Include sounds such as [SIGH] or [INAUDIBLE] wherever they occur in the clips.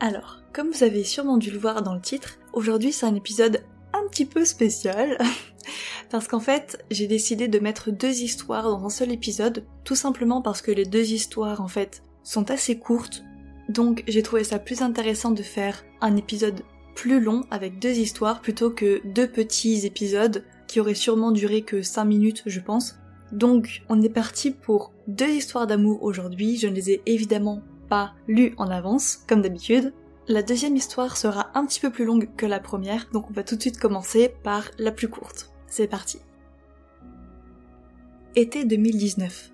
Alors, comme vous avez sûrement dû le voir dans le titre, aujourd'hui c'est un épisode un petit peu spécial. [LAUGHS] parce qu'en fait, j'ai décidé de mettre deux histoires dans un seul épisode, tout simplement parce que les deux histoires en fait sont assez courtes. Donc j'ai trouvé ça plus intéressant de faire un épisode plus long avec deux histoires plutôt que deux petits épisodes qui auraient sûrement duré que 5 minutes je pense. Donc on est parti pour deux histoires d'amour aujourd'hui, je ne les ai évidemment pas lues en avance comme d'habitude. La deuxième histoire sera un petit peu plus longue que la première, donc on va tout de suite commencer par la plus courte. C'est parti. Été 2019.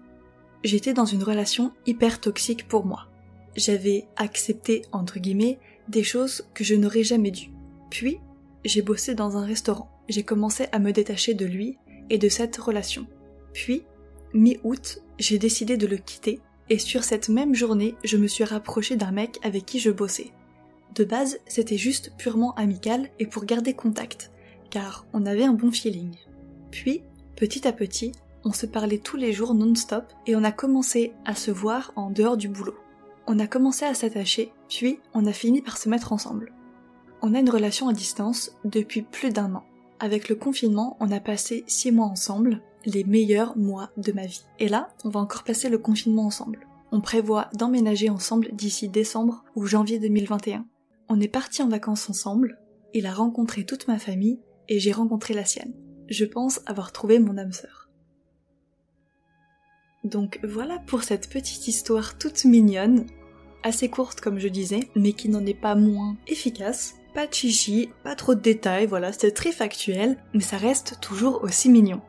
J'étais dans une relation hyper toxique pour moi. J'avais accepté, entre guillemets, des choses que je n'aurais jamais dû. Puis, j'ai bossé dans un restaurant. J'ai commencé à me détacher de lui et de cette relation. Puis, mi-août, j'ai décidé de le quitter et sur cette même journée, je me suis rapprochée d'un mec avec qui je bossais. De base, c'était juste purement amical et pour garder contact, car on avait un bon feeling. Puis, petit à petit, on se parlait tous les jours non-stop et on a commencé à se voir en dehors du boulot. On a commencé à s'attacher, puis on a fini par se mettre ensemble. On a une relation à distance depuis plus d'un an. Avec le confinement, on a passé six mois ensemble, les meilleurs mois de ma vie. Et là, on va encore passer le confinement ensemble. On prévoit d'emménager ensemble d'ici décembre ou janvier 2021. On est parti en vacances ensemble, il a rencontré toute ma famille et j'ai rencontré la sienne. Je pense avoir trouvé mon âme sœur. Donc voilà pour cette petite histoire toute mignonne, assez courte comme je disais, mais qui n'en est pas moins efficace. Pas de chichi, pas trop de détails, voilà, c'est très factuel, mais ça reste toujours aussi mignon.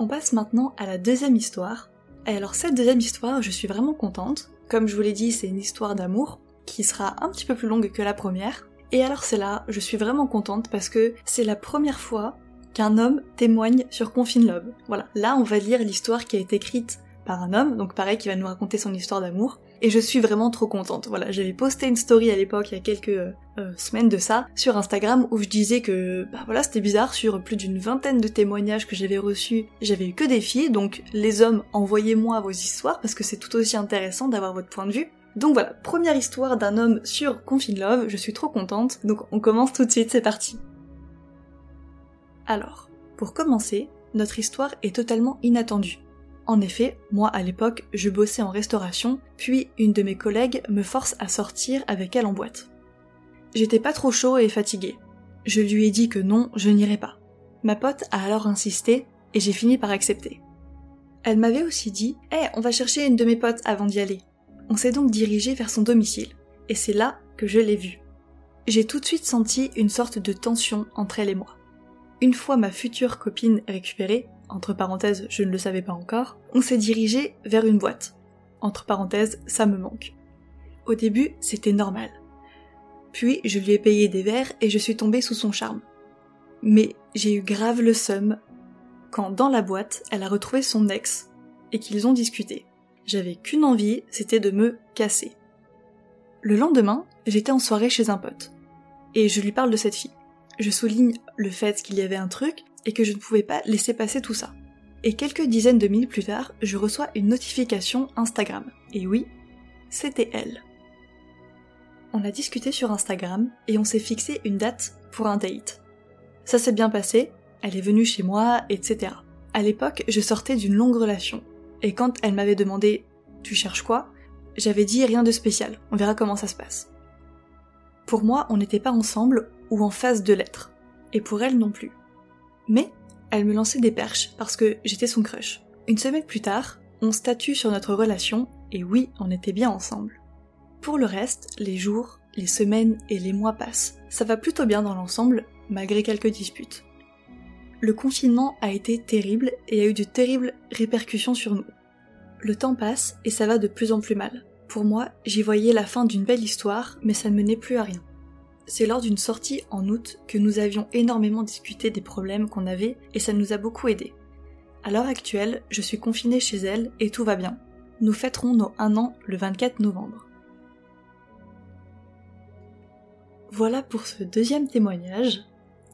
On passe maintenant à la deuxième histoire. Et alors cette deuxième histoire, je suis vraiment contente. Comme je vous l'ai dit, c'est une histoire d'amour qui sera un petit peu plus longue que la première. Et alors c'est là, je suis vraiment contente parce que c'est la première fois qu'un homme témoigne sur Confine Love. Voilà, là on va lire l'histoire qui a été écrite par un homme, donc pareil qui va nous raconter son histoire d'amour. Et je suis vraiment trop contente. Voilà, j'avais posté une story à l'époque, il y a quelques euh, semaines de ça, sur Instagram, où je disais que, bah voilà, c'était bizarre, sur plus d'une vingtaine de témoignages que j'avais reçus, j'avais eu que des filles, donc les hommes, envoyez-moi vos histoires, parce que c'est tout aussi intéressant d'avoir votre point de vue. Donc voilà, première histoire d'un homme sur Confine Love, je suis trop contente, donc on commence tout de suite, c'est parti. Alors, pour commencer, notre histoire est totalement inattendue. En effet, moi à l'époque, je bossais en restauration, puis une de mes collègues me force à sortir avec elle en boîte. J'étais pas trop chaud et fatigué. Je lui ai dit que non, je n'irais pas. Ma pote a alors insisté et j'ai fini par accepter. Elle m'avait aussi dit Eh, on va chercher une de mes potes avant d'y aller. On s'est donc dirigé vers son domicile, et c'est là que je l'ai vue. J'ai tout de suite senti une sorte de tension entre elle et moi. Une fois ma future copine récupérée, entre parenthèses, je ne le savais pas encore, on s'est dirigé vers une boîte. Entre parenthèses, ça me manque. Au début, c'était normal. Puis, je lui ai payé des verres et je suis tombée sous son charme. Mais j'ai eu grave le seum quand, dans la boîte, elle a retrouvé son ex et qu'ils ont discuté. J'avais qu'une envie, c'était de me casser. Le lendemain, j'étais en soirée chez un pote. Et je lui parle de cette fille. Je souligne le fait qu'il y avait un truc et que je ne pouvais pas laisser passer tout ça. Et quelques dizaines de minutes plus tard, je reçois une notification Instagram. Et oui, c'était elle. On a discuté sur Instagram et on s'est fixé une date pour un date. Ça s'est bien passé, elle est venue chez moi, etc. À l'époque, je sortais d'une longue relation. Et quand elle m'avait demandé Tu cherches quoi? j'avais dit rien de spécial, on verra comment ça se passe. Pour moi, on n'était pas ensemble ou en phase de l'être. Et pour elle non plus. Mais elle me lançait des perches parce que j'étais son crush. Une semaine plus tard, on statue sur notre relation et oui, on était bien ensemble. Pour le reste, les jours, les semaines et les mois passent. Ça va plutôt bien dans l'ensemble, malgré quelques disputes. Le confinement a été terrible et a eu de terribles répercussions sur nous. Le temps passe et ça va de plus en plus mal. Pour moi, j'y voyais la fin d'une belle histoire, mais ça ne menait plus à rien. C'est lors d'une sortie en août que nous avions énormément discuté des problèmes qu'on avait et ça nous a beaucoup aidé. À l'heure actuelle, je suis confinée chez elle et tout va bien. Nous fêterons nos un an le 24 novembre. Voilà pour ce deuxième témoignage,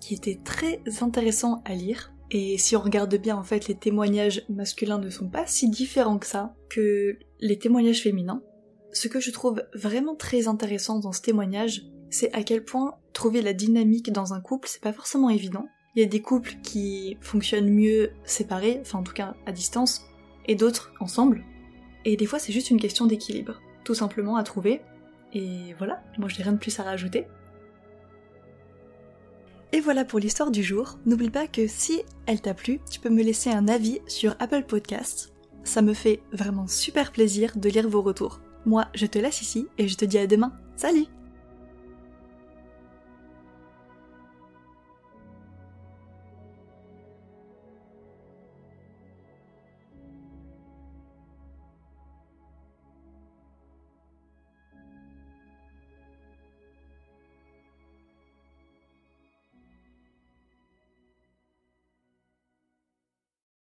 qui était très intéressant à lire. Et si on regarde bien, en fait, les témoignages masculins ne sont pas si différents que ça, que les témoignages féminins. Ce que je trouve vraiment très intéressant dans ce témoignage, c'est à quel point trouver la dynamique dans un couple, c'est pas forcément évident. Il y a des couples qui fonctionnent mieux séparés, enfin en tout cas à distance, et d'autres ensemble. Et des fois c'est juste une question d'équilibre, tout simplement à trouver. Et voilà, moi je n'ai rien de plus à rajouter. Et voilà pour l'histoire du jour. N'oublie pas que si elle t'a plu, tu peux me laisser un avis sur Apple Podcasts. Ça me fait vraiment super plaisir de lire vos retours. Moi, je te laisse ici et je te dis à demain. Salut